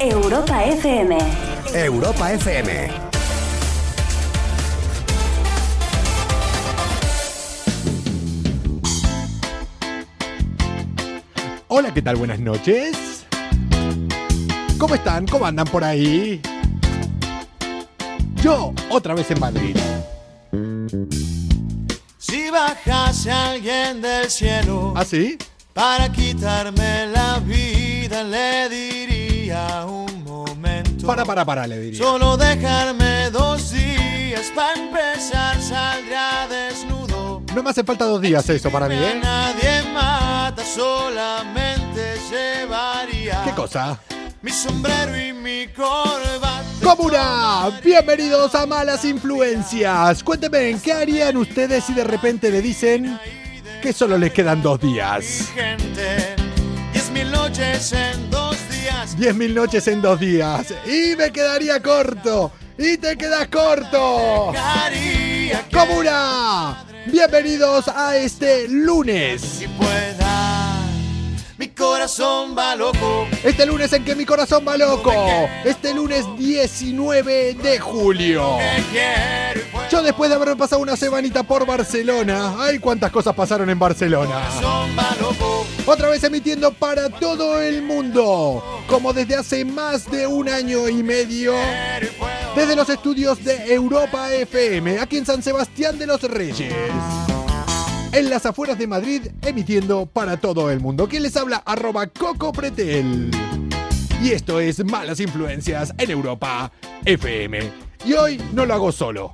Europa FM. Europa FM. Hola, ¿qué tal? Buenas noches. ¿Cómo están? ¿Cómo andan por ahí? Yo, otra vez en Madrid. Si bajase alguien del cielo ¿Ah, sí? para quitarme la vida, le un momento. Para, para, para, le diría. Solo dejarme dos días para empezar, saldría desnudo. No me hace falta dos días eso para mí, ¿eh? nadie mata, solamente llevaría ¿Qué cosa? mi sombrero y mi corbata. Comuna, bienvenidos a Malas Influencias. Cuéntenme, ¿qué harían ustedes si de repente le dicen que solo les quedan dos días? Gente, diez mil noches en dos días. Diez mil noches en dos días. Y me quedaría corto. Y te quedas corto. Comuna, bienvenidos a este lunes. si pueda, mi corazón va loco. Este lunes en que mi corazón va loco. Este lunes 19 de julio. Yo después de haber pasado una semanita por Barcelona, ay cuántas cosas pasaron en Barcelona. Otra vez emitiendo para todo el mundo, como desde hace más de un año y medio, desde los estudios de Europa FM, aquí en San Sebastián de los Reyes. En las afueras de Madrid, emitiendo para todo el mundo. ¿Quién les habla? Arroba Coco Pretel. Y esto es Malas Influencias en Europa FM. Y hoy no lo hago solo.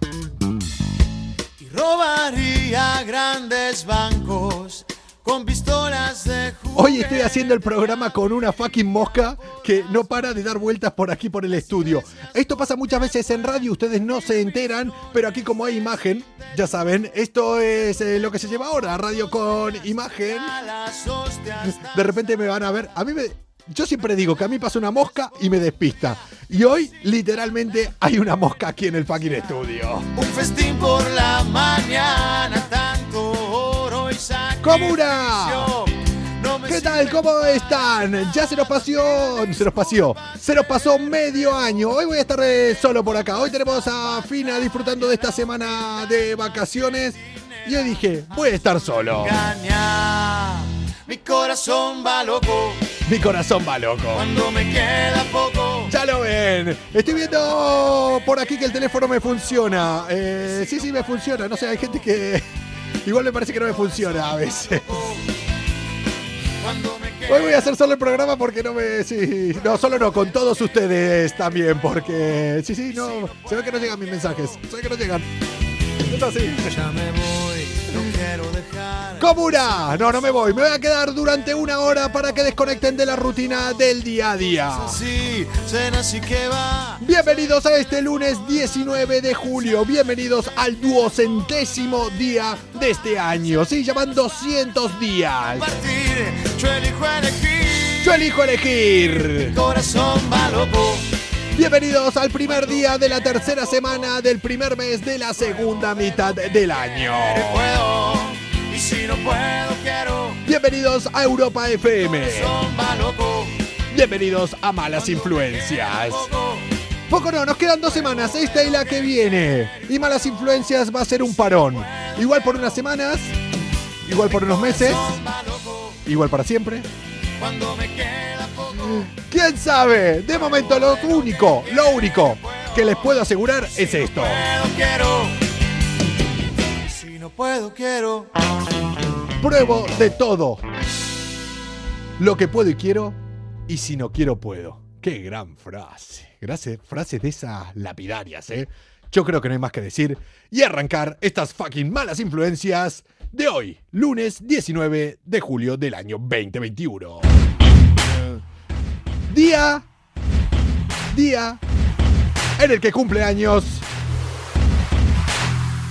y robaría grandes bancos con pistolas de juguete. Hoy estoy haciendo el programa con una fucking mosca que no para de dar vueltas por aquí por el estudio. Esto pasa muchas veces en radio, ustedes no se enteran, pero aquí como hay imagen, ya saben, esto es eh, lo que se lleva ahora, radio con imagen. De repente me van a ver, a mí me... Yo siempre digo que a mí pasa una mosca y me despista. Y hoy, literalmente, hay una mosca aquí en el fucking estudio. Un festín por la mañana, ¡Comuna! ¿Qué tal? ¿Cómo están? Ya se nos pasó, se nos pasó, se nos pasó medio año. Hoy voy a estar eh, solo por acá. Hoy tenemos a Fina disfrutando de esta semana de vacaciones. Y yo dije, voy a estar solo. Mi corazón va loco Mi corazón va loco. cuando me queda poco. Ya lo ven. Estoy viendo por aquí que el teléfono me funciona. Eh, sí, sí, me funciona. No sé, hay gente que igual me parece que no me funciona a veces. Hoy voy a hacer solo el programa porque no me. No, solo no, con todos ustedes también, porque. Sí, sí, no. Se ve que no llegan mis mensajes. Se ve que no llegan. Esto así. ¡Comuna! No, no me voy. Me voy a quedar durante una hora para que desconecten de la rutina del día a día. Bienvenidos a este lunes 19 de julio. Bienvenidos al duocentésimo día de este año. Sí, llaman 200 días. Yo elijo elegir. Yo elijo corazón. Bienvenidos al primer día de la tercera semana del primer mes de la segunda mitad del año. Y puedo, y si no puedo, quiero. Bienvenidos a Europa FM. Bienvenidos a Malas Influencias. Poco no, nos quedan dos semanas, esta y la que viene. Y Malas Influencias va a ser un parón. Igual por unas semanas, igual por unos meses, igual para siempre. ¿Quién sabe? De momento lo único, lo único que les puedo asegurar es esto. Puedo, quiero. Pruebo de todo. Lo que puedo y quiero, y si no quiero, puedo. Qué gran frase. Gracias, frases de esas lapidarias, ¿eh? Yo creo que no hay más que decir y arrancar estas fucking malas influencias de hoy, lunes 19 de julio del año 2021. Día, día en el que cumple años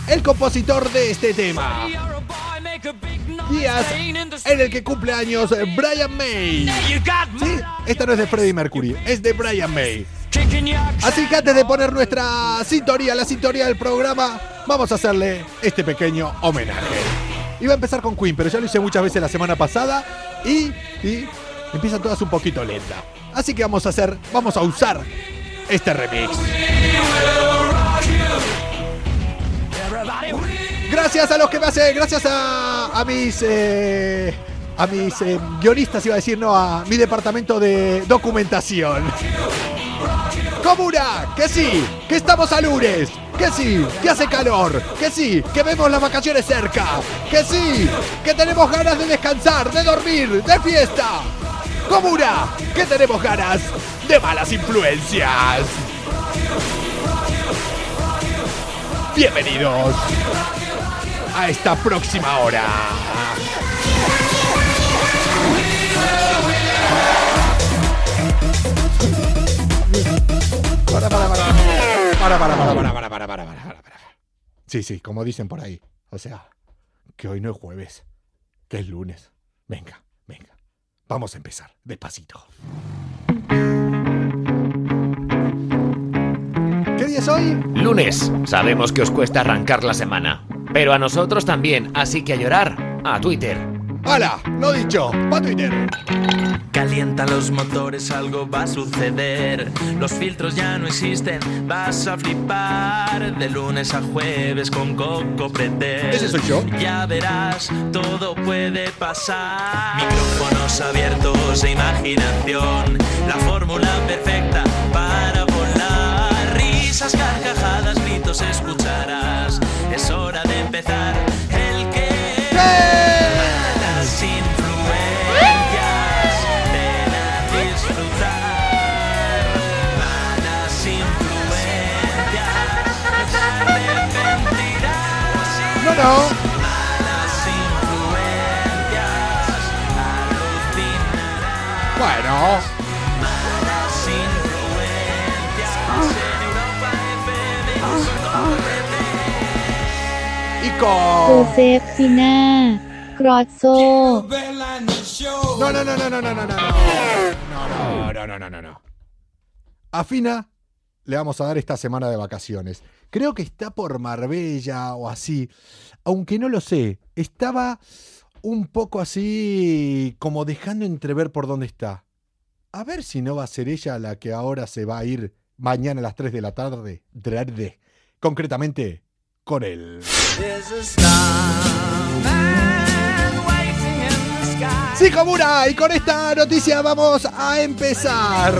el compositor de este tema. Días en el que cumple años Brian May. Sí, esta no es de Freddie Mercury, es de Brian May. Así que antes de poner nuestra sintonía, la sintonía del programa, vamos a hacerle este pequeño homenaje. Iba a empezar con Queen, pero ya lo hice muchas veces la semana pasada y, y empiezan todas un poquito lenta. Así que vamos a hacer, vamos a usar este remix. Gracias a los que me hacen, gracias a, mis eh, a mis eh, guionistas, iba a decir, no, a mi departamento de documentación. Comuna, que sí, que estamos a lunes, que sí, que hace calor, que sí, que vemos las vacaciones cerca, que sí, que tenemos ganas de descansar, de dormir, de fiesta. Comuna, que tenemos ganas de malas influencias. Bienvenidos a esta próxima hora. Para, para, para. Para, para, para, para, para, para, para, para, para. Sí, sí, como dicen por ahí. O sea, que hoy no es jueves, que es lunes. Venga, venga. Vamos a empezar, despacito. ¿Qué día es hoy? Lunes. Sabemos que os cuesta arrancar la semana. Pero a nosotros también, así que a llorar, a Twitter. ¡Hala! Lo dicho, pa' Twitter. Calienta los motores, algo va a suceder. Los filtros ya no existen, vas a flipar. De lunes a jueves con Coco Pretel. Ese soy yo. Ya verás, todo puede pasar. Micrófonos abiertos e imaginación. La fórmula perfecta para volar. Risas, carcajadas, gritos escucharás. Es hora de empezar. El que. Malas influencias, ven a disfrutar. Malas influencias, no. No. Bueno. Malas influencias, en Europa FM, Josefina, Crozzo. No, no, no, no, no, no, no, no, no, no, no, no, no. A Fina le vamos a dar esta semana de vacaciones. Creo que está por Marbella o así, aunque no lo sé. Estaba un poco así, como dejando entrever por dónde está. A ver si no va a ser ella la que ahora se va a ir mañana a las 3 de la tarde. Tarde. Concretamente, con él. Sí, Comuna, y con esta noticia vamos a empezar.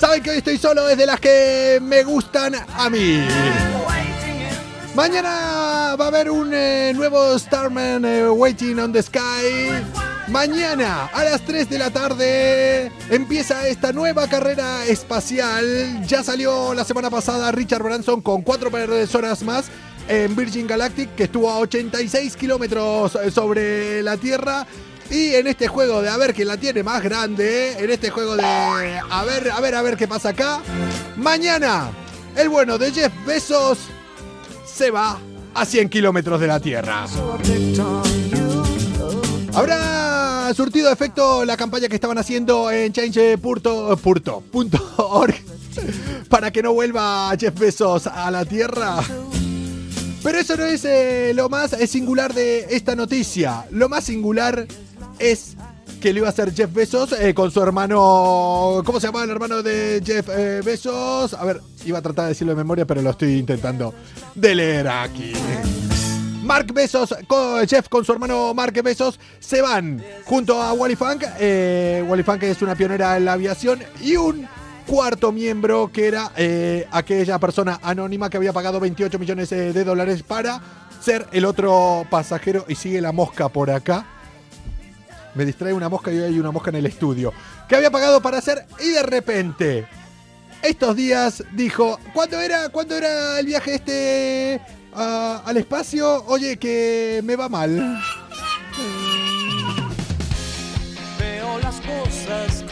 Saben que hoy estoy solo desde las que me gustan a mí. Mañana va a haber un eh, nuevo Starman eh, Waiting on the Sky. Mañana a las 3 de la tarde empieza esta nueva carrera espacial. Ya salió la semana pasada Richard Branson con cuatro personas más en Virgin Galactic que estuvo a 86 kilómetros sobre la Tierra. Y en este juego de a ver quién la tiene más grande, en este juego de a ver, a ver, a ver qué pasa acá. Mañana, el bueno de Jeff Bezos se va a 100 kilómetros de la Tierra. ¿Habrá surtido efecto la campaña que estaban haciendo en change.org para que no vuelva Jeff Bezos a la Tierra? Pero eso no es eh, lo más eh, singular de esta noticia. Lo más singular es que lo iba a hacer Jeff Bezos eh, con su hermano. ¿Cómo se llamaba el hermano de Jeff eh, Bezos? A ver, iba a tratar de decirlo de memoria, pero lo estoy intentando de leer aquí. Mark Bezos, con, Jeff con su hermano Mark Bezos, se van junto a Wally Funk. Wally Funk es una pionera en la aviación y un cuarto miembro que era eh, aquella persona anónima que había pagado 28 millones eh, de dólares para ser el otro pasajero y sigue la mosca por acá. Me distrae una mosca y hay una mosca en el estudio. Que había pagado para hacer y de repente, estos días dijo, ¿cuándo era, ¿cuándo era el viaje este al espacio? Oye, que me va mal. Veo las cosas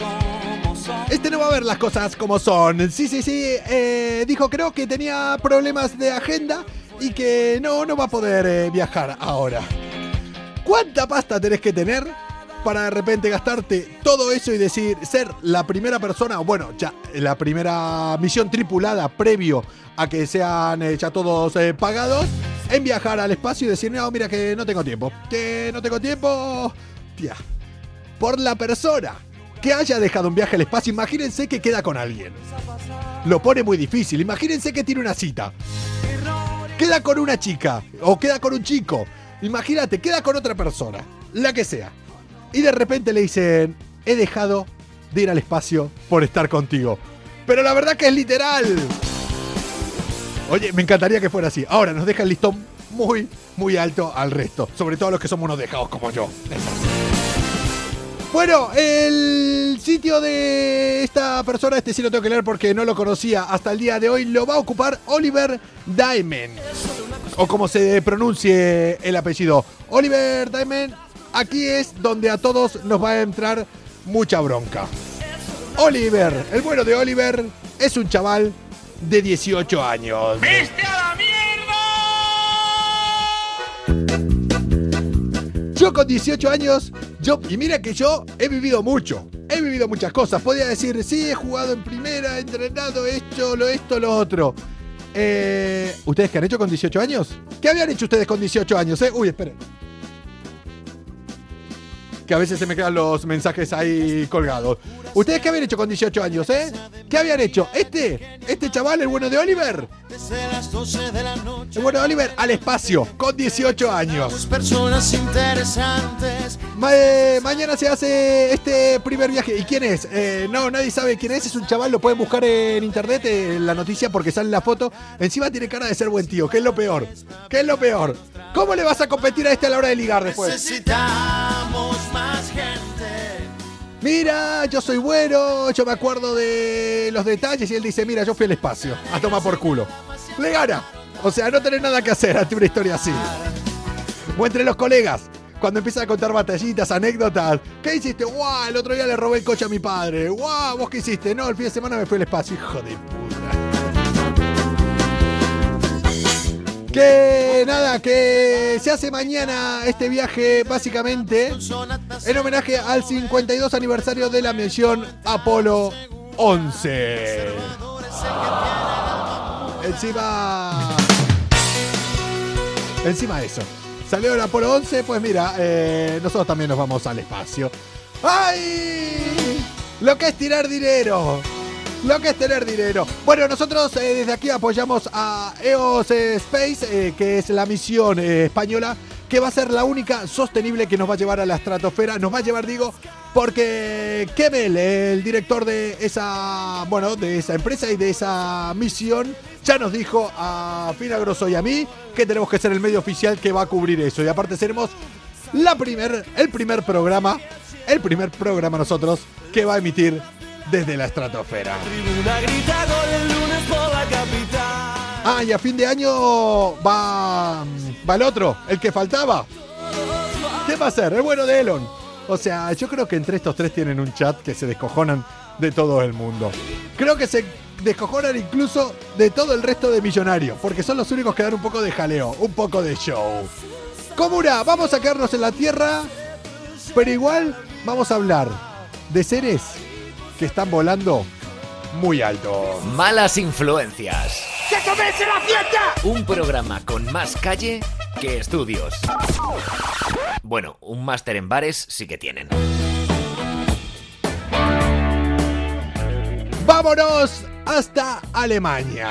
no va a ver las cosas como son. Sí, sí, sí. eh, dijo, creo que tenía problemas de agenda y que no, no va a poder eh, viajar ahora. ¿Cuánta pasta tenés que tener para de repente gastarte todo eso y decir, ser la primera persona, bueno, ya la primera misión tripulada previo a que sean eh, ya todos eh, pagados, en viajar al espacio y decir, no, mira que no tengo tiempo, que no tengo tiempo, tía, por la persona que haya dejado un viaje al espacio, imagínense que queda con alguien. Lo pone muy difícil. Imagínense que tiene una cita. Queda con una chica o queda con un chico. Imagínate, queda con otra persona, la que sea. Y de repente le dicen, he dejado de ir al espacio por estar contigo. Pero la verdad que es literal. Oye, me encantaría que fuera así. Ahora nos deja el listón muy, muy alto al resto. Sobre todo los que somos unos dejados como yo. Bueno, el sitio de esta persona, este sí lo tengo que leer porque no lo conocía hasta el día de hoy, lo va a ocupar Oliver Diamond. O como se pronuncie el apellido. Oliver Diamond, aquí es donde a todos nos va a entrar mucha bronca. Oliver, el bueno de Oliver, es un chaval de 18 años. Con 18 años, yo, y mira que yo he vivido mucho, he vivido muchas cosas. Podía decir, sí, he jugado en primera, he entrenado esto, lo esto, lo otro. Eh, ¿Ustedes qué han hecho con 18 años? ¿Qué habían hecho ustedes con 18 años? Eh? Uy, esperen. Que a veces se me quedan los mensajes ahí colgados. ¿Ustedes qué habían hecho con 18 años, eh? ¿Qué habían hecho? Este, este chaval, el bueno de Oliver. Desde las 12 de la noche. El bueno de Oliver al espacio, con 18 años. Personas interesantes. Eh, mañana se hace este primer viaje. ¿Y quién es? Eh, no, nadie sabe quién es. Es un chaval, lo pueden buscar en internet, en la noticia, porque sale la foto. Encima tiene cara de ser buen tío, que es lo peor. ¿Qué es lo peor? ¿Cómo le vas a competir a este a la hora de ligar después? Necesitamos. Mira, yo soy bueno, yo me acuerdo de los detalles. Y él dice, mira, yo fui al espacio. A tomar por culo. Le gana. O sea, no tenés nada que hacer ante una historia así. O entre los colegas. Cuando empiezan a contar batallitas, anécdotas. ¿Qué hiciste? ¡Guau! El otro día le robé el coche a mi padre. ¡Guau! ¿Vos qué hiciste? No, el fin de semana me fui al espacio. Hijo de puta. Que nada, que se hace mañana este viaje básicamente en homenaje al 52 aniversario de la misión Apolo 11. Encima. Encima de eso. Salió el Apolo 11, pues mira, eh, nosotros también nos vamos al espacio. ¡Ay! Lo que es tirar dinero. Lo que es tener dinero. Bueno, nosotros eh, desde aquí apoyamos a EOS Space, eh, que es la misión eh, española, que va a ser la única sostenible que nos va a llevar a la estratosfera. Nos va a llevar, digo, porque Kemel, el director de esa, bueno, de esa empresa y de esa misión, ya nos dijo a Fina Grosso y a mí que tenemos que ser el medio oficial que va a cubrir eso. Y aparte seremos la primer, el primer programa, el primer programa nosotros que va a emitir desde la estratosfera. Ah, y a fin de año va, va el otro, el que faltaba. ¿Qué va a ser? El bueno de Elon. O sea, yo creo que entre estos tres tienen un chat que se descojonan de todo el mundo. Creo que se descojonan incluso de todo el resto de millonarios, porque son los únicos que dan un poco de jaleo, un poco de show. Comuna, vamos a quedarnos en la Tierra, pero igual vamos a hablar de seres que están volando muy alto. Malas influencias. ¡Que comience la fiesta! Un programa con más calle que estudios. Bueno, un máster en bares sí que tienen. ¡Vámonos hasta Alemania!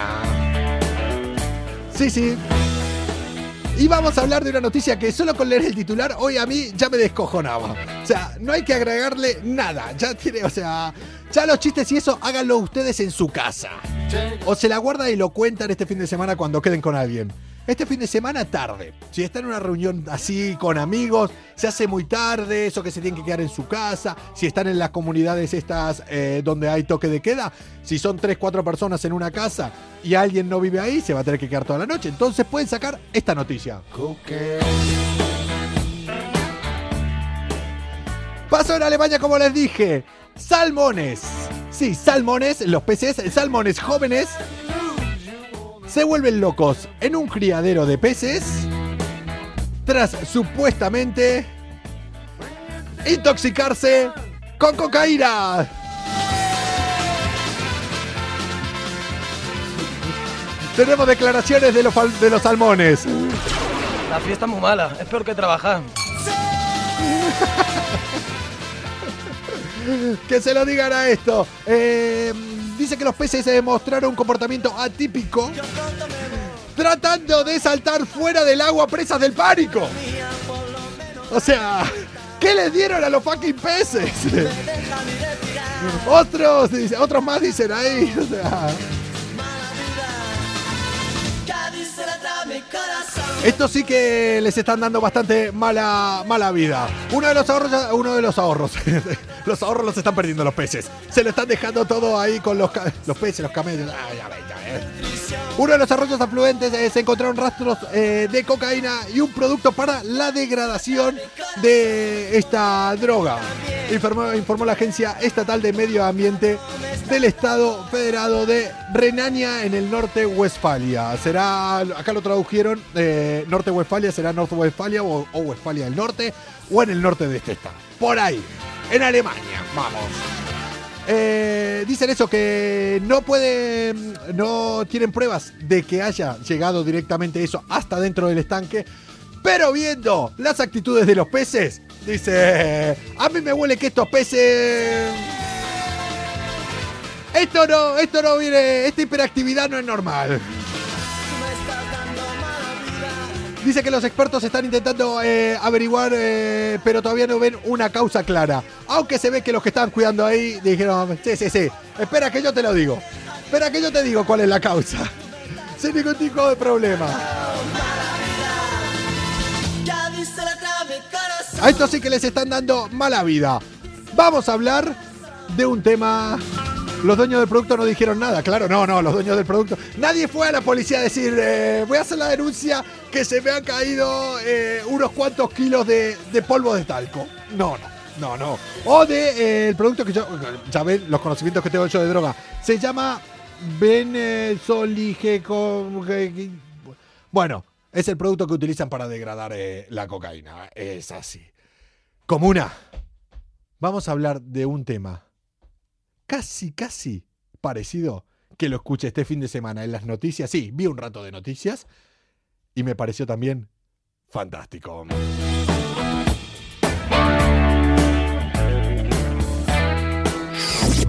Sí, sí. Y vamos a hablar de una noticia que solo con leer el titular hoy a mí ya me descojonaba. O sea, no hay que agregarle nada. Ya tiene, o sea, ya los chistes y eso háganlo ustedes en su casa. O se la guardan y lo cuentan este fin de semana cuando queden con alguien. Este fin de semana tarde. Si están en una reunión así con amigos, se hace muy tarde, eso que se tienen que quedar en su casa. Si están en las comunidades estas eh, donde hay toque de queda, si son 3, 4 personas en una casa y alguien no vive ahí, se va a tener que quedar toda la noche. Entonces pueden sacar esta noticia. Pasó en Alemania, como les dije. Salmones. Sí, salmones, los peces, salmones jóvenes se vuelven locos en un criadero de peces tras supuestamente intoxicarse con cocaína. Tenemos declaraciones de los, de los salmones. La fiesta es muy mala, es peor que trabajar. que se lo digan a esto. Eh, dice que los peces demostraron un comportamiento atípico tratando de saltar fuera del agua presas del pánico. O sea, ¿qué les dieron a los fucking peces? otros, otros más dicen ahí. Esto sí que les están dando bastante mala, mala vida. Uno de los ahorros, uno de los ahorros. los ahorros los están perdiendo los peces. Se lo están dejando todo ahí con los, los peces, los camellos. Uno de los arroyos afluentes eh, se encontraron rastros eh, de cocaína y un producto para la degradación de esta droga. Informó, la Agencia Estatal de Medio Ambiente del Estado Federado de Renania en el norte Westfalia. Será, acá lo tradujeron, eh, norte Westfalia será Norte Westfalia o, o Westfalia del Norte o en el norte de este estado. Por ahí, en Alemania, vamos. Eh, dicen eso, que no pueden, no tienen pruebas de que haya llegado directamente eso hasta dentro del estanque. Pero viendo las actitudes de los peces, dice, a mí me huele que estos peces... Esto no, esto no viene, esta hiperactividad no es normal. Dice que los expertos están intentando eh, averiguar, eh, pero todavía no ven una causa clara. Aunque se ve que los que estaban cuidando ahí dijeron, sí, sí, sí, espera que yo te lo digo. Espera que yo te digo cuál es la causa. Sin ningún tipo de problema. A esto sí que les están dando mala vida. Vamos a hablar de un tema los dueños del producto no dijeron nada, claro, no, no, los dueños del producto. Nadie fue a la policía a decir, eh, voy a hacer la denuncia que se me han caído eh, unos cuantos kilos de, polvo de talco. No, no, no, no. O de eh, el producto que yo, ya ven los conocimientos que tengo yo de droga. Se llama Benezoligeco. Bueno, es el producto que utilizan para degradar la cocaína. Es así. Comuna. Vamos a hablar de un tema casi, casi parecido que lo escuché este fin de semana en las noticias. Sí, vi un rato de noticias y me pareció también fantástico.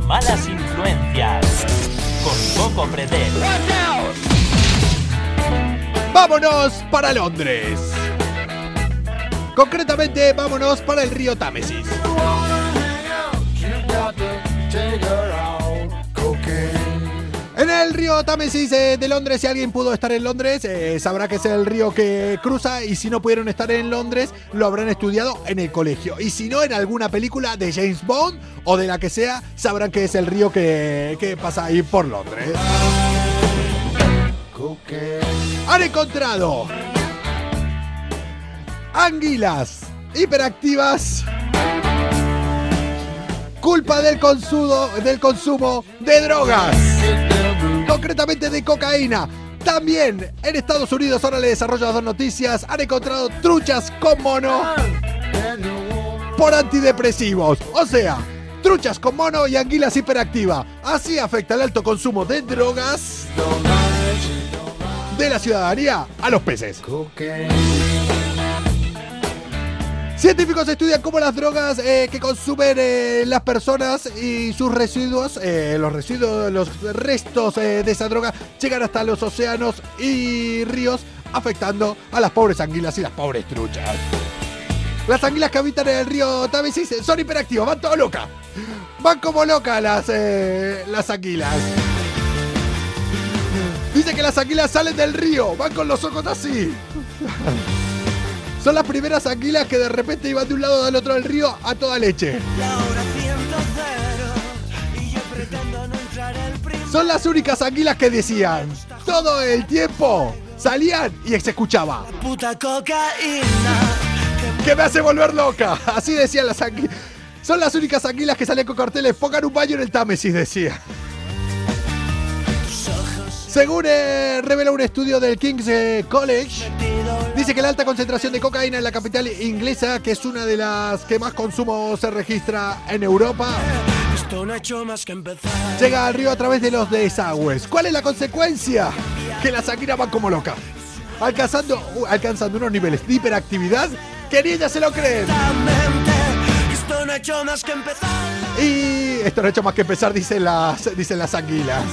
Malas influencias con Coco Predel. ¡Vámonos para Londres! Concretamente, vámonos para el río Támesis. En el río Támesis eh, de Londres, si alguien pudo estar en Londres, eh, sabrá que es el río que cruza y si no pudieron estar en Londres, lo habrán estudiado en el colegio. Y si no, en alguna película de James Bond o de la que sea, sabrán que es el río que, que pasa ahí por Londres. Han encontrado anguilas hiperactivas culpa del consumo, del consumo de drogas, concretamente de cocaína. También en Estados Unidos, ahora le desarrollo las dos noticias, han encontrado truchas con mono por antidepresivos. O sea, truchas con mono y anguilas hiperactiva. Así afecta el alto consumo de drogas de la ciudadanía a los peces. Científicos estudian cómo las drogas eh, que consumen eh, las personas y sus residuos, eh, los residuos, los restos de esa droga, llegan hasta los océanos y ríos, afectando a las pobres anguilas y las pobres truchas. Las anguilas que habitan en el río Támesis son hiperactivas, van todo locas. Van como locas las, las anguilas. Dice que las anguilas salen del río, van con los ojos así. Son las primeras anguilas que de repente iban de un lado al otro del río a toda leche. Son las únicas anguilas que decían todo el tiempo. Salían y se escuchaba. Que me hace volver loca. Así decían las anguilas. Son las únicas anguilas que salían con carteles. Pongan un baño en el Támesis, decía. Según eh, revela un estudio del King's eh, College, dice que la alta concentración de cocaína en la capital inglesa, que es una de las que más consumo se registra en Europa, llega al río a través de los desagües. ¿Cuál es la consecuencia? Que las anguilas van como locas, alcanzando, uh, alcanzando unos niveles de hiperactividad que ni ellas se lo creen. Y esto no ha hecho más que empezar, dicen las, dicen las anguilas.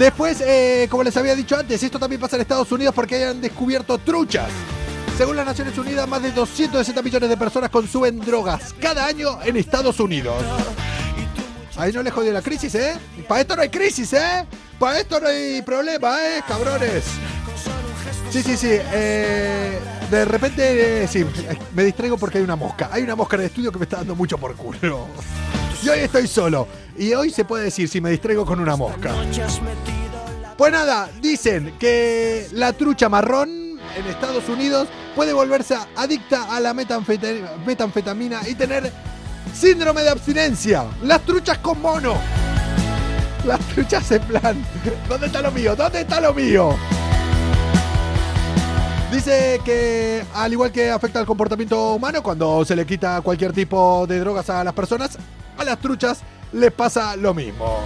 Después, eh, como les había dicho antes, esto también pasa en Estados Unidos porque hayan descubierto truchas. Según las Naciones Unidas, más de 260 millones de personas consumen drogas cada año en Estados Unidos. Ahí no le jodió la crisis, ¿eh? Para esto no hay crisis, ¿eh? Para esto no hay problema, ¿eh? Cabrones. Sí, sí, sí. eh, de repente, eh, sí, me distraigo porque hay una mosca. Hay una mosca en el estudio que me está dando mucho por culo. Y hoy estoy solo. Y hoy se puede decir si me distraigo con una mosca. Pues nada, dicen que la trucha marrón en Estados Unidos puede volverse adicta a la metanfeta- metanfetamina y tener síndrome de abstinencia. Las truchas con mono. Las truchas en plan. ¿Dónde está lo mío? ¿Dónde está lo mío? Dice que al igual que afecta al comportamiento humano cuando se le quita cualquier tipo de drogas a las personas, a las truchas les pasa lo mismo.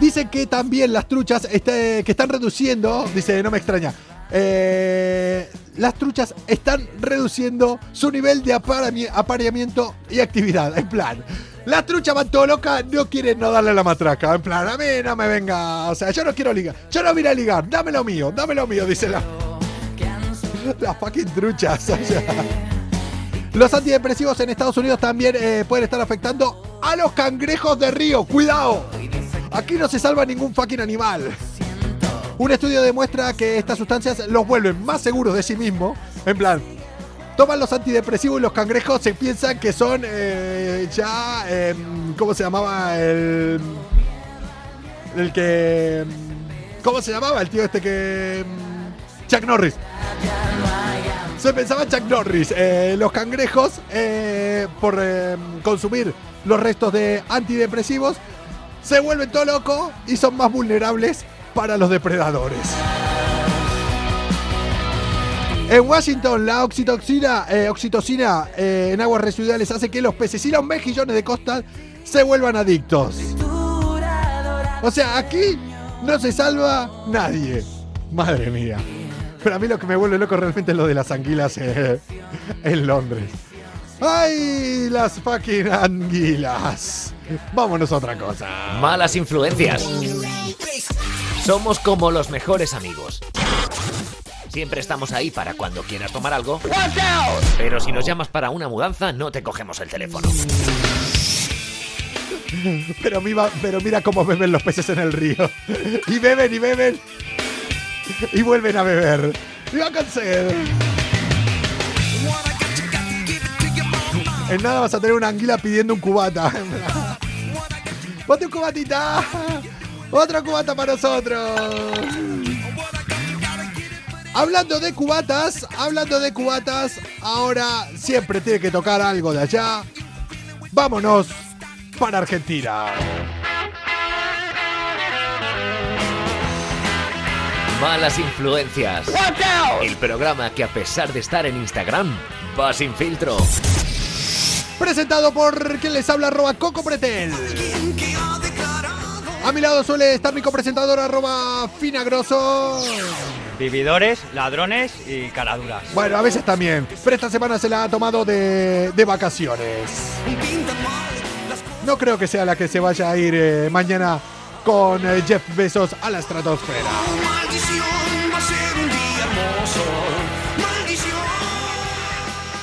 Dice que también las truchas este, que están reduciendo, dice, no me extraña, eh, las truchas están reduciendo su nivel de apareamiento y actividad. En plan, las truchas van todo loca, no quieren no darle la matraca. En plan, a mí no me venga, o sea, yo no quiero ligar, yo no vine a ligar, dame lo mío, dame lo mío, dice la... Las fucking truchas. Los antidepresivos en Estados Unidos también eh, pueden estar afectando a los cangrejos de río. ¡Cuidado! Aquí no se salva ningún fucking animal. Un estudio demuestra que estas sustancias los vuelven más seguros de sí mismos. En plan, toman los antidepresivos y los cangrejos se piensan que son eh, ya. em, ¿Cómo se llamaba? El. El que. em, ¿Cómo se llamaba? El tío este que. Chuck Norris. Se pensaba Chuck Norris. Eh, los cangrejos, eh, por eh, consumir los restos de antidepresivos, se vuelven todo loco y son más vulnerables para los depredadores. En Washington, la oxitocina, eh, oxitocina en aguas residuales hace que los peces y los mejillones de costa se vuelvan adictos. O sea, aquí no se salva nadie. Madre mía. Pero a mí lo que me vuelve loco realmente es lo de las anguilas eh, en Londres. ¡Ay, las fucking anguilas! Vámonos a otra cosa. Malas influencias. Somos como los mejores amigos. Siempre estamos ahí para cuando quieras tomar algo. Pero si nos llamas para una mudanza, no te cogemos el teléfono. Pero mira, pero mira cómo beben los peces en el río. Y beben y beben. Y vuelven a beber. Con sed. En nada vas a tener una anguila pidiendo un cubata. ¡Ponte un cubatita! ¡Otro cubata para nosotros! Hablando de cubatas, hablando de cubatas, ahora siempre tiene que tocar algo de allá. Vámonos para Argentina. Malas influencias. El programa que a pesar de estar en Instagram, va sin filtro. Presentado por quien les habla, arroba Coco Pretel. A mi lado suele estar mi copresentador, arroba Finagroso. Vividores, ladrones y caraduras. Bueno, a veces también. Pero esta semana se la ha tomado de, de vacaciones. No creo que sea la que se vaya a ir eh, mañana con eh, Jeff Bezos a la estratosfera.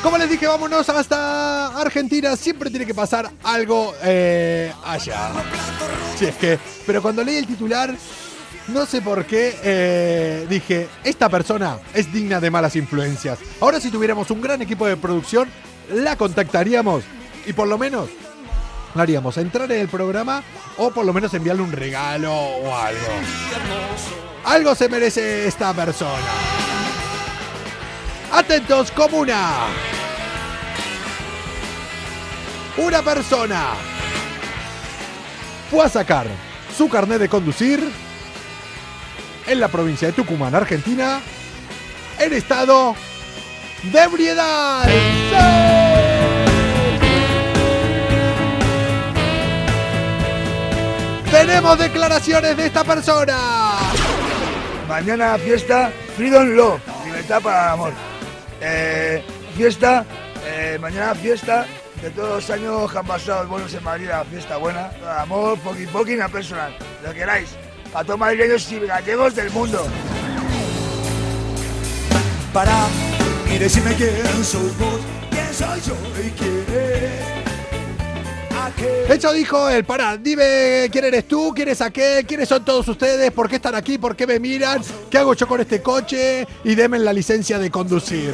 Como les dije, vámonos hasta Argentina. Siempre tiene que pasar algo eh, allá. Si es que. Pero cuando leí el titular, no sé por qué eh, dije: Esta persona es digna de malas influencias. Ahora, si tuviéramos un gran equipo de producción, la contactaríamos y por lo menos la haríamos entrar en el programa o por lo menos enviarle un regalo o algo. Algo se merece esta persona. Atentos, comuna. Una persona fue a sacar su carnet de conducir en la provincia de Tucumán, Argentina, en estado de ebriedad. ¡Sí! Tenemos declaraciones de esta persona. Mañana fiesta Freedom Love, libertad para el amor. Eh, fiesta, eh, mañana fiesta de todos los años que han pasado buenos en Madrid, la fiesta buena, amor, poqui poqui, una personal, lo que queráis, para todos madrileños y gallegos del mundo. Para y decirme quién sois vos, quién soy yo y quién es. Eso dijo el para. Dime quién eres tú, quién es aquel, quiénes son todos ustedes, por qué están aquí, por qué me miran, qué hago yo con este coche y denme la licencia de conducir.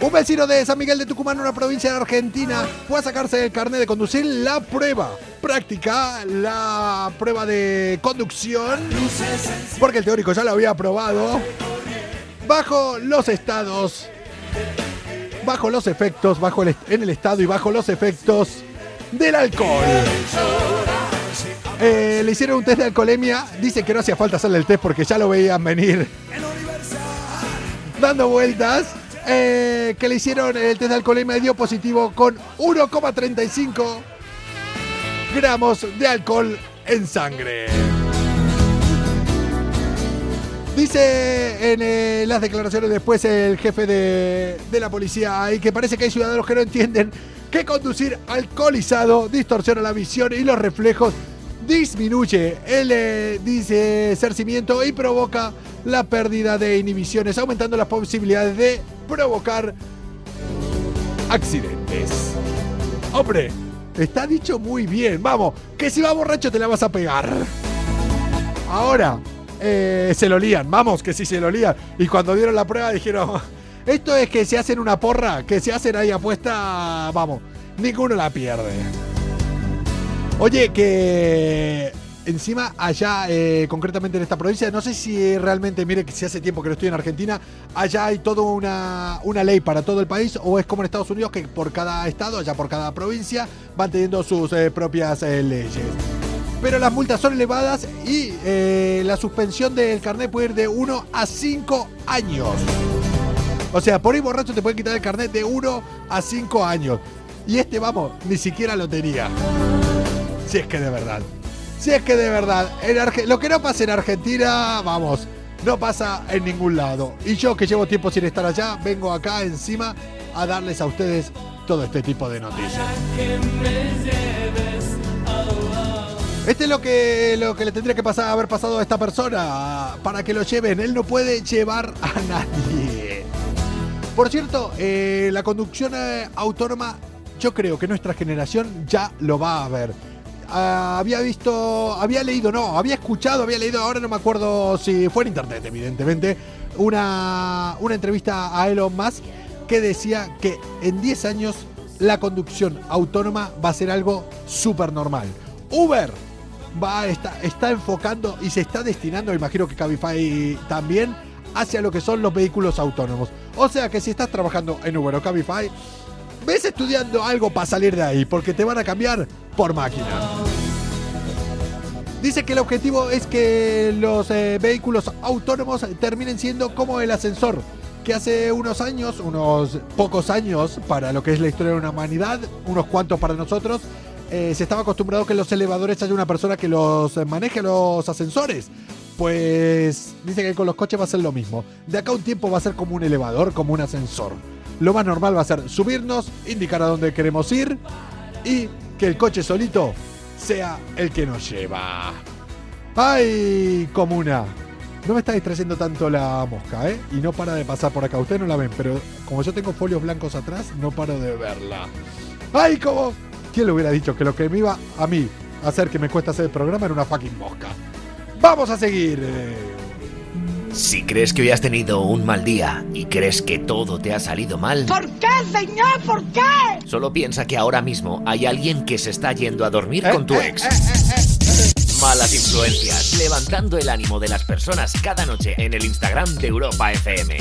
Un vecino de San Miguel de Tucumán, una provincia de Argentina, fue a sacarse el carnet de conducir la prueba práctica, la prueba de conducción, porque el teórico ya lo había aprobado, bajo los estados, bajo los efectos, bajo el, en el estado y bajo los efectos del alcohol. Eh, le hicieron un test de alcoholemia. Dice que no hacía falta hacerle el test porque ya lo veían venir. Dando vueltas. Eh, que le hicieron el test de alcoholemia y dio positivo con 1,35 gramos de alcohol en sangre. Dice en eh, las declaraciones después el jefe de, de la policía ahí que parece que hay ciudadanos que no entienden que conducir alcoholizado distorsiona la visión y los reflejos, disminuye el eh, discernimiento y provoca la pérdida de inhibiciones, aumentando las posibilidades de provocar accidentes. Hombre, está dicho muy bien. Vamos, que si va borracho te la vas a pegar. Ahora, eh, se lo lían, vamos, que si se lo lían. Y cuando dieron la prueba dijeron, esto es que se hacen una porra, que se hacen ahí apuesta, vamos, ninguno la pierde. Oye, que encima allá, eh, concretamente en esta provincia, no sé si realmente, mire que si hace tiempo que no estoy en Argentina, allá hay toda una, una ley para todo el país, o es como en Estados Unidos, que por cada estado, allá por cada provincia, van teniendo sus eh, propias eh, leyes pero las multas son elevadas y la suspensión del carnet puede ir de 1 a 5 años. O sea, por ir borracho te pueden quitar el carnet de 1 a 5 años. Y este, vamos, ni siquiera lo tenía. Si es que de verdad. Si es que de verdad. Lo que no pasa en Argentina, vamos, no pasa en ningún lado. Y yo que llevo tiempo sin estar allá, vengo acá encima a darles a ustedes todo este tipo de noticias. Este es lo que, lo que le tendría que pasar, haber pasado a esta persona para que lo lleven. Él no puede llevar a nadie. Por cierto, eh, la conducción eh, autónoma, yo creo que nuestra generación ya lo va a ver. Ah, había visto, había leído, no, había escuchado, había leído, ahora no me acuerdo si fue en internet, evidentemente, una, una entrevista a Elon Musk que decía que en 10 años la conducción autónoma va a ser algo súper normal. Uber va está, está enfocando y se está destinando, imagino que Cabify también, hacia lo que son los vehículos autónomos. O sea que si estás trabajando en Uber o Cabify, ves estudiando algo para salir de ahí, porque te van a cambiar por máquina. Dice que el objetivo es que los eh, vehículos autónomos terminen siendo como el ascensor, que hace unos años, unos pocos años para lo que es la historia de una humanidad, unos cuantos para nosotros, eh, se estaba acostumbrado que los elevadores haya una persona que los maneje los ascensores. Pues dice que con los coches va a ser lo mismo. De acá a un tiempo va a ser como un elevador, como un ascensor. Lo más normal va a ser subirnos, indicar a dónde queremos ir y que el coche solito sea el que nos lleva. ¡Ay, comuna! No me está distrayendo tanto la mosca, ¿eh? Y no para de pasar por acá. Ustedes no la ven, pero como yo tengo folios blancos atrás, no paro de verla. ¡Ay, cómo! ¿Quién le hubiera dicho que lo que me iba a mí hacer que me cuesta hacer el programa era una fucking mosca? ¡Vamos a seguir! Si crees que hoy has tenido un mal día y crees que todo te ha salido mal, ¿Por qué, señor? ¿Por qué? solo piensa que ahora mismo hay alguien que se está yendo a dormir Eh, con tu eh, ex. eh, eh, eh. Malas influencias, levantando el ánimo de las personas cada noche en el Instagram de Europa FM.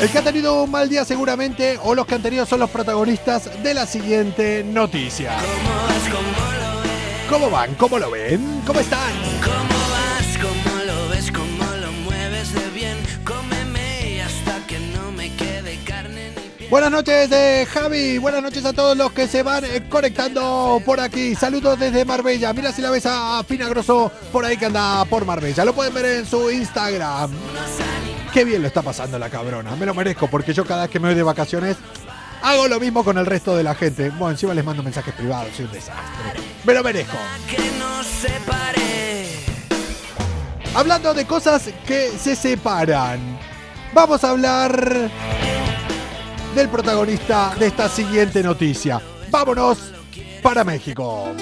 El que ha tenido un mal día seguramente, o los que han tenido son los protagonistas de la siguiente noticia. ¿Cómo van? ¿Cómo lo ven? ¿Cómo están? ¿Cómo vas? ¿Cómo lo ves? ¿Cómo lo mueves de bien? Cómeme hasta que no me quede carne ni piel. Buenas noches, eh, Javi. Buenas noches a todos los que se van eh, conectando por aquí. Saludos desde Marbella. Mira si la ves a Fina Grosso por ahí que anda por Marbella. Lo pueden ver en su Instagram. Qué bien lo está pasando la cabrona. Me lo merezco porque yo cada vez que me voy de vacaciones hago lo mismo con el resto de la gente. Bueno, encima les mando mensajes privados. Soy un desastre. Me lo merezco. Hablando de cosas que se separan. Vamos a hablar del protagonista de esta siguiente noticia. Vámonos para México.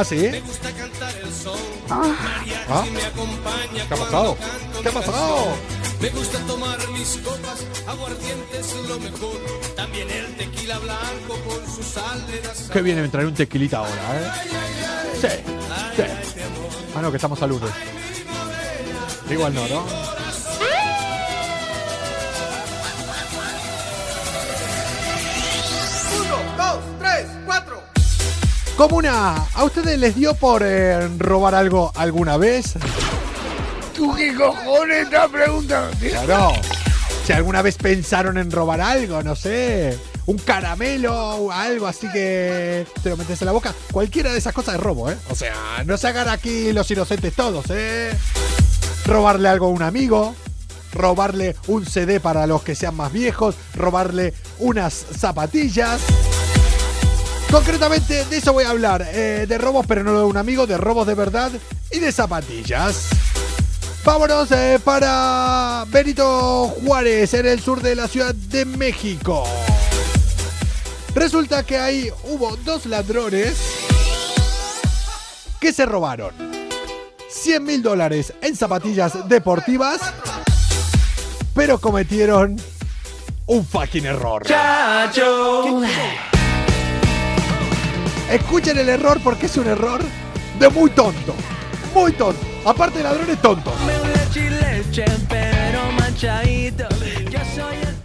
¿Ah, sí? Me gusta cantar el sol. Ah. Ah. me acompaña ¿Qué ha pasado? ¿Qué ha pasado? Me gusta tomar mis copas, aguardiente es lo mejor. También el tequila blanco con su sal de la Que viene a traer un tequilita ahora, ¿eh? Sí, sí. Ah, no, que estamos a lunes. Igual no, ¿no? Uno, dos, tres, cuatro. Comuna, ¿a ustedes les dio por eh, robar algo alguna vez? ¿Tú qué cojones estás preguntando? Claro. Si alguna vez pensaron en robar algo, no sé. Un caramelo o algo así que te lo metes en la boca. Cualquiera de esas cosas es robo, ¿eh? O sea, no se hagan aquí los inocentes todos, ¿eh? Robarle algo a un amigo. Robarle un CD para los que sean más viejos. Robarle unas zapatillas. Concretamente de eso voy a hablar. eh, de robos, pero no de un amigo. De robos de verdad y de zapatillas. Vámonos eh, para Benito Juárez, en el sur de la Ciudad de México. Resulta que ahí hubo dos ladrones que se robaron 100 mil dólares en zapatillas deportivas, pero cometieron un fucking error. Escuchen el error porque es un error de muy tonto. Muy tonto. Aparte de ladrones tontos.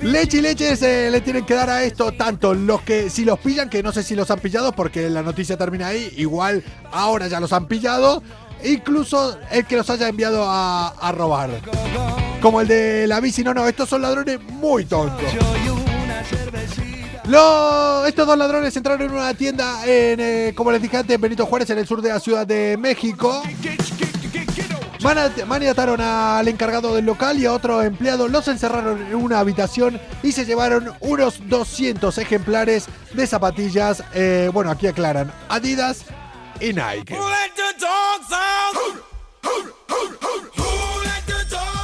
Leche y leche se le tienen que dar a esto tanto los que si los pillan, que no sé si los han pillado porque la noticia termina ahí, igual ahora ya los han pillado, incluso el que los haya enviado a, a robar. Como el de la bici, no, no, estos son ladrones muy tontos. Estos dos ladrones entraron en una tienda, en, eh, como les dije antes, en Benito Juárez, en el sur de la Ciudad de México. Maniataron al encargado del local y a otro empleado, los encerraron en una habitación y se llevaron unos 200 ejemplares de zapatillas, eh, bueno, aquí aclaran, Adidas y Nike.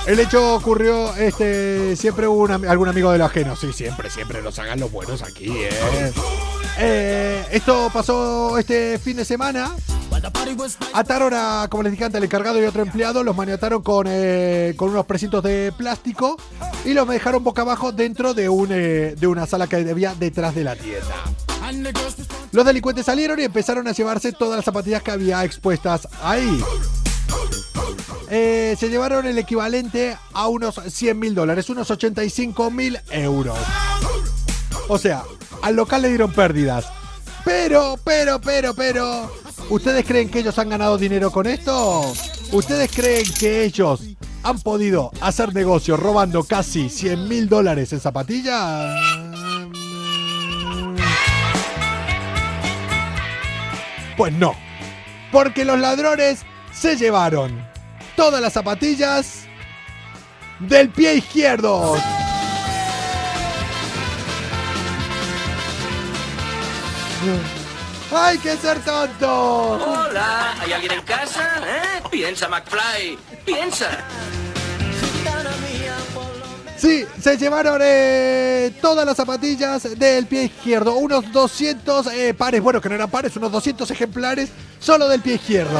El hecho ocurrió, este, siempre un algún amigo del ajeno, sí, siempre, siempre los hagan los buenos aquí, eh. Eh, esto pasó este fin de semana. Ataron a, como les dije antes, al encargado y otro empleado, los maniataron con, eh, con unos presitos de plástico y los dejaron boca abajo dentro de, un, eh, de una sala que había detrás de la tienda. Los delincuentes salieron y empezaron a llevarse todas las zapatillas que había expuestas ahí. Eh, se llevaron el equivalente a unos 100 mil dólares, unos 85 mil euros. O sea, al local le dieron pérdidas. Pero, pero, pero, pero, ¿ustedes creen que ellos han ganado dinero con esto? ¿Ustedes creen que ellos han podido hacer negocio robando casi 100 mil dólares en zapatillas? Pues no. Porque los ladrones se llevaron todas las zapatillas del pie izquierdo. ¡Hay que ser tonto! Hola, ¿hay alguien en casa? ¿Eh? Piensa, McFly, piensa. Sí, se llevaron eh, todas las zapatillas del pie izquierdo. Unos 200 eh, pares, bueno, que no eran pares, unos 200 ejemplares solo del pie izquierdo.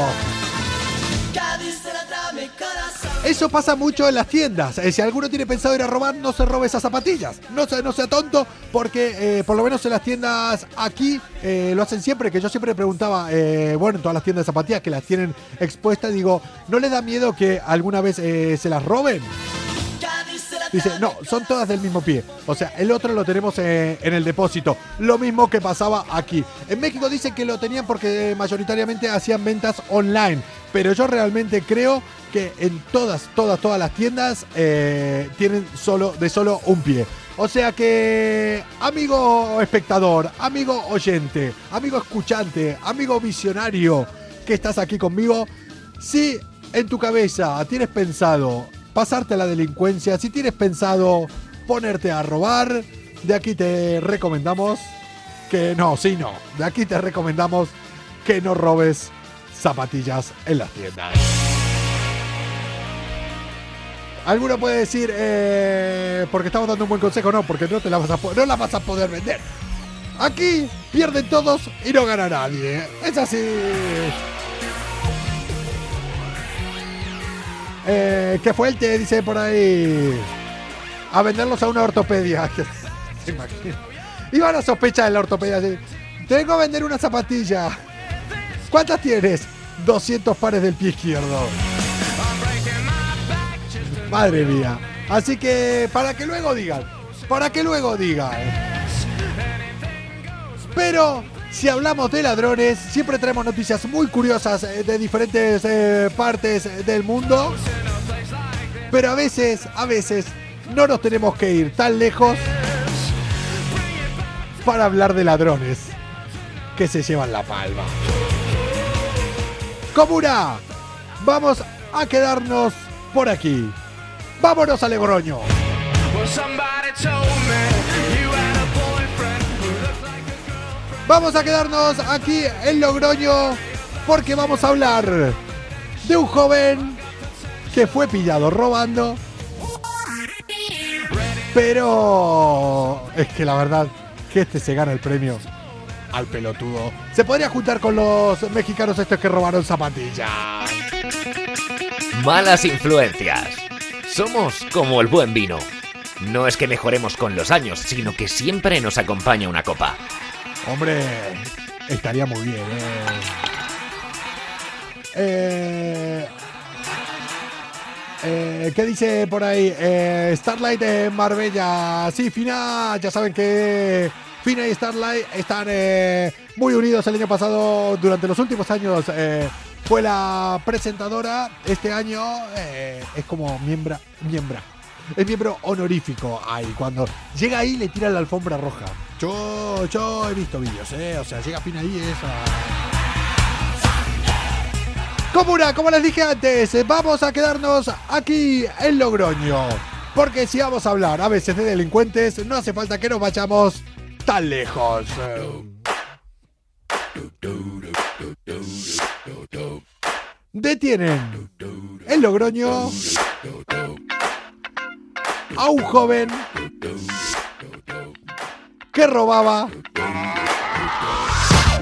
Eso pasa mucho en las tiendas. Eh, si alguno tiene pensado ir a robar, no se robe esas zapatillas. No, no sea tonto, porque eh, por lo menos en las tiendas aquí eh, lo hacen siempre. Que yo siempre preguntaba, bueno, en todas las tiendas de zapatillas que las tienen expuestas, digo, ¿no les da miedo que alguna vez se las roben? Dice, no, son todas del mismo pie. O sea, el otro lo tenemos eh, en el depósito. Lo mismo que pasaba aquí. En México dicen que lo tenían porque mayoritariamente hacían ventas online. Pero yo realmente creo que en todas, todas, todas las tiendas eh, tienen solo, de solo un pie. O sea que, amigo espectador, amigo oyente, amigo escuchante, amigo visionario que estás aquí conmigo, si en tu cabeza tienes pensado pasarte a la delincuencia, si tienes pensado ponerte a robar, de aquí te recomendamos que no, sí, no, de aquí te recomendamos que no robes zapatillas en las tiendas. Alguno puede decir, eh, porque estamos dando un buen consejo, no, porque no, te la vas a, no la vas a poder vender. Aquí pierden todos y no gana nadie. Es así. Eh, qué fuerte, dice por ahí. A venderlos a una ortopedia. ¿Se imagina? Iban a sospechar en la ortopedia. Tengo a vender una zapatilla. ¿Cuántas tienes? 200 pares del pie izquierdo. Madre mía. Así que para que luego digan. Para que luego digan. Pero si hablamos de ladrones, siempre traemos noticias muy curiosas eh, de diferentes eh, partes del mundo. Pero a veces, a veces, no nos tenemos que ir tan lejos para hablar de ladrones que se llevan la palma. Comuna, vamos a quedarnos por aquí. Vámonos a Legroño. Vamos a quedarnos aquí en Logroño porque vamos a hablar de un joven que fue pillado robando. Pero es que la verdad que este se gana el premio al pelotudo. Se podría juntar con los mexicanos estos que robaron zapatillas. Malas influencias. Somos como el buen vino. No es que mejoremos con los años, sino que siempre nos acompaña una copa. Hombre, estaría muy bien, ¿eh? Eh, eh, ¿Qué dice por ahí? Eh, Starlight en Marbella. Sí, Fina, ya saben que Fina y Starlight están muy unidos el año pasado, durante los últimos años. fue la presentadora. Este año es como miembro, miembra. Es miembro honorífico ahí. Cuando llega ahí le tiran la alfombra roja. Yo, yo he visto vídeos, ¿eh? O sea, llega Fina ahí es a- Comuna, como les dije antes, vamos a quedarnos aquí en Logroño. Porque si vamos a hablar a veces de delincuentes, no hace falta que nos vayamos tan lejos. Detienen en Logroño a un joven que robaba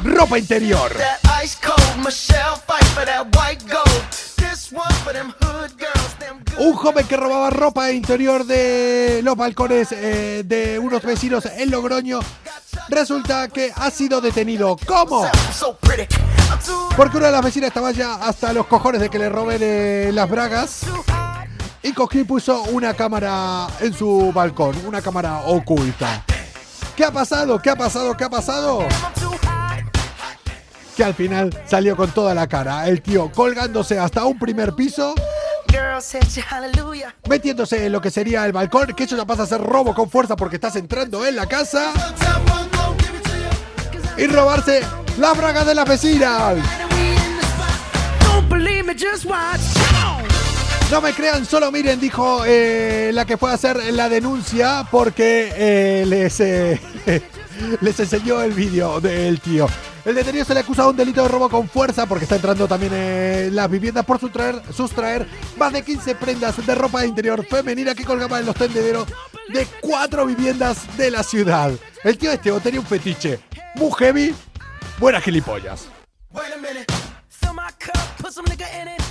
ropa interior. Un joven que robaba ropa interior de los balcones eh, de unos vecinos en Logroño resulta que ha sido detenido. ¿Cómo? Porque una de las vecinas estaba ya hasta los cojones de que le roben eh, las bragas y y puso una cámara en su balcón, una cámara oculta. ¿Qué ha pasado? ¿Qué ha pasado? ¿Qué ha pasado? Que al final salió con toda la cara. El tío colgándose hasta un primer piso, metiéndose en lo que sería el balcón, que eso ya pasa a ser robo con fuerza porque estás entrando en la casa. Y robarse las bragas de las vecinas. No me crean, solo miren, dijo eh, la que fue a hacer la denuncia porque eh, les, eh, les enseñó el vídeo del tío. El detenido se le acusa de un delito de robo con fuerza porque está entrando también en las viviendas por sustraer, sustraer más de 15 prendas de ropa interior femenina que colgaba en los tendederos de cuatro viviendas de la ciudad. El tío este tenía un fetiche muy heavy, buenas gilipollas.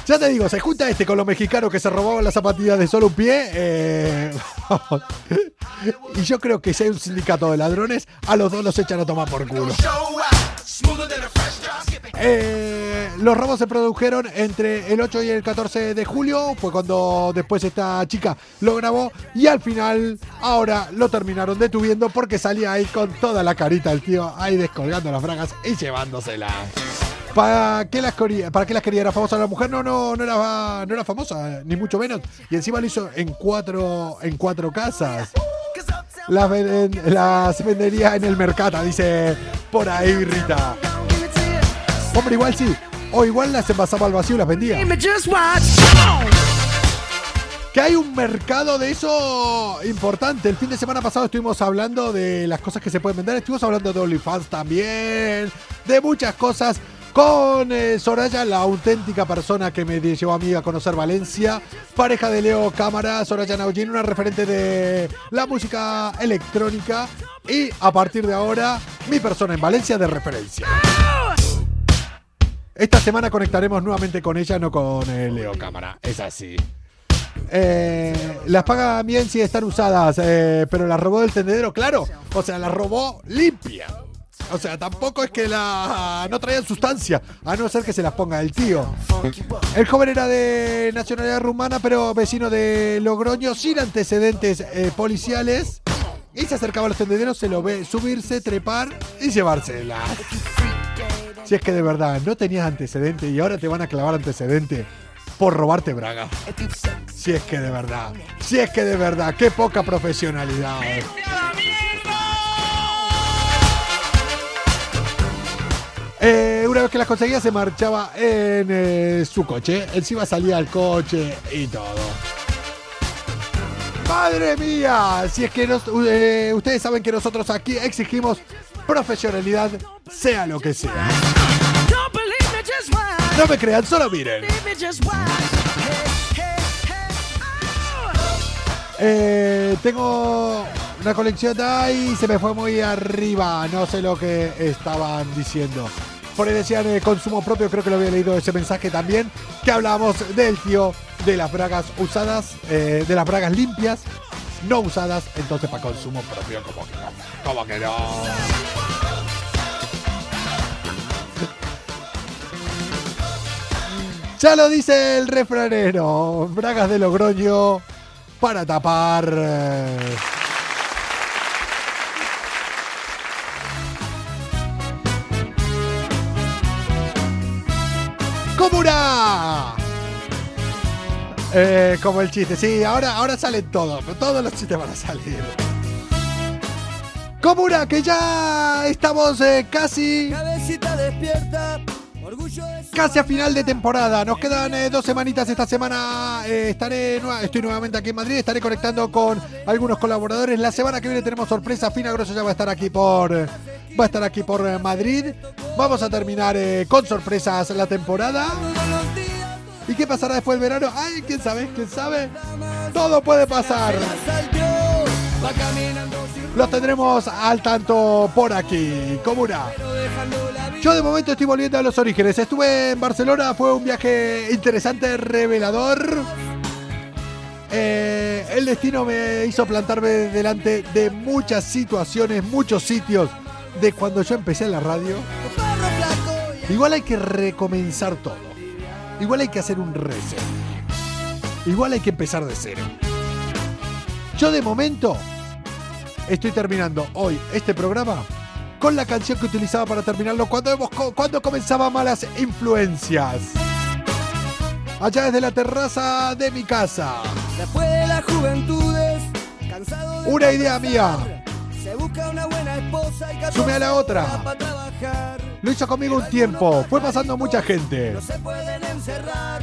Ya te digo, se junta este con los mexicanos que se robaban las zapatillas de solo un pie. eh, y yo creo que si hay un sindicato de ladrones, a los dos los echan a tomar por culo. Eh, los robos se produjeron entre el 8 y el 14 de julio, fue cuando después esta chica lo grabó y al final ahora lo terminaron detuviendo porque salía ahí con toda la carita el tío ahí descolgando las bragas y llevándoselas. ¿Para qué, las quería, ¿Para qué las quería? ¿Era famosa la mujer? No, no, no era, no era famosa, ni mucho menos. Y encima lo hizo en cuatro, en cuatro casas. Las, venden- las vendería en el mercado, dice por ahí Rita. Hombre, igual sí. O igual las envasaba al vacío y las vendía. Que hay un mercado de eso importante. El fin de semana pasado estuvimos hablando de las cosas que se pueden vender. Estuvimos hablando de OnlyFans también. De muchas cosas. Con eh, Soraya, la auténtica persona que me llevó a mí a conocer Valencia. Pareja de Leo Cámara, Soraya Naujin, una referente de la música electrónica. Y a partir de ahora, mi persona en Valencia de referencia. Esta semana conectaremos nuevamente con ella, no con eh, Leo Cámara. Es así. Eh, las paga bien si están usadas, eh, pero las robó del tendedero, claro. O sea, las robó limpia. O sea, tampoco es que la no traían sustancia, a no ser que se las ponga el tío. El joven era de nacionalidad rumana, pero vecino de Logroño, sin antecedentes eh, policiales. Y se acercaba a los tendederos, se lo ve subirse, trepar y llevárselas. Si es que de verdad no tenías antecedente y ahora te van a clavar antecedente por robarte braga. Si es que de verdad, si es que de verdad, qué poca profesionalidad. Eh, una vez que las conseguía se marchaba en eh, su coche. Encima salía al coche y todo. ¡Madre mía! Si es que nos- eh, ustedes saben que nosotros aquí exigimos profesionalidad, sea lo que sea. No me crean, solo miren. Tengo una colección ahí, se me fue muy arriba, no sé lo que estaban diciendo. Por ahí decían eh, consumo propio, creo que lo había leído ese mensaje también, que hablábamos del tío de las bragas usadas, eh, de las bragas limpias, no usadas, entonces para consumo propio, como que no, como que no. Ya lo dice el refranero, bragas de Logroño para tapar. ¡Comuna! Eh, como el chiste, sí, ahora, ahora salen todos, todos los chistes van a salir. Comuna, que ya estamos eh, casi, Cabecita despierta, casi a final de temporada. Nos quedan eh, dos semanitas esta semana. eh, estaré, estoy nuevamente aquí en Madrid, estaré conectando con algunos colaboradores. La semana que viene tenemos sorpresa. Fina Grosso ya va a estar aquí por, va a estar aquí por eh, Madrid. Vamos a terminar eh, con sorpresas la temporada. ¿Y qué pasará después del verano? Ay, quién sabe, quién sabe. Todo puede pasar. va caminando Los tendremos al tanto por aquí. Comuna. Yo de momento estoy volviendo a los orígenes. Estuve en Barcelona, fue un viaje interesante, revelador. Eh, el destino me hizo plantarme delante de muchas situaciones, muchos sitios de cuando yo empecé la radio. Igual hay que recomenzar todo. Igual hay que hacer un reset. Igual hay que empezar de cero. Yo de momento estoy terminando hoy este programa con la canción que utilizaba para terminarlo cuando, hemos cuando comenzaba Malas Influencias. Allá desde la terraza de mi casa. Después de las juventudes, cansado de Una idea mía. se busca una buena esposa y Sume a la otra. Lo hizo conmigo un tiempo. Fue pasando mucha gente. No se pueden encerrar.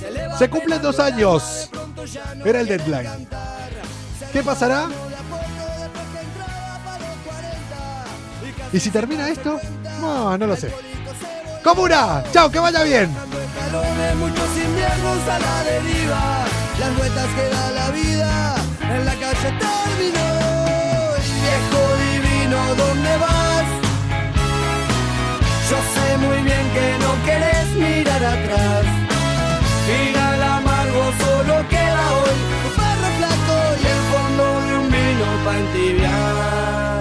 Se Se cumplen dos años. Era el deadline. ¿Qué pasará? Y si termina esto, no, no lo sé. Comuna, chao, que vaya bien. Muchos inviernos a la deriva, las vueltas que da la vida, en la calle terminó. Viejo divino, ¿dónde vas? Yo sé muy bien que no querés mirar atrás. Mira el amargo, solo queda hoy, tu perro flaco y el fondo de un vino para entibiar.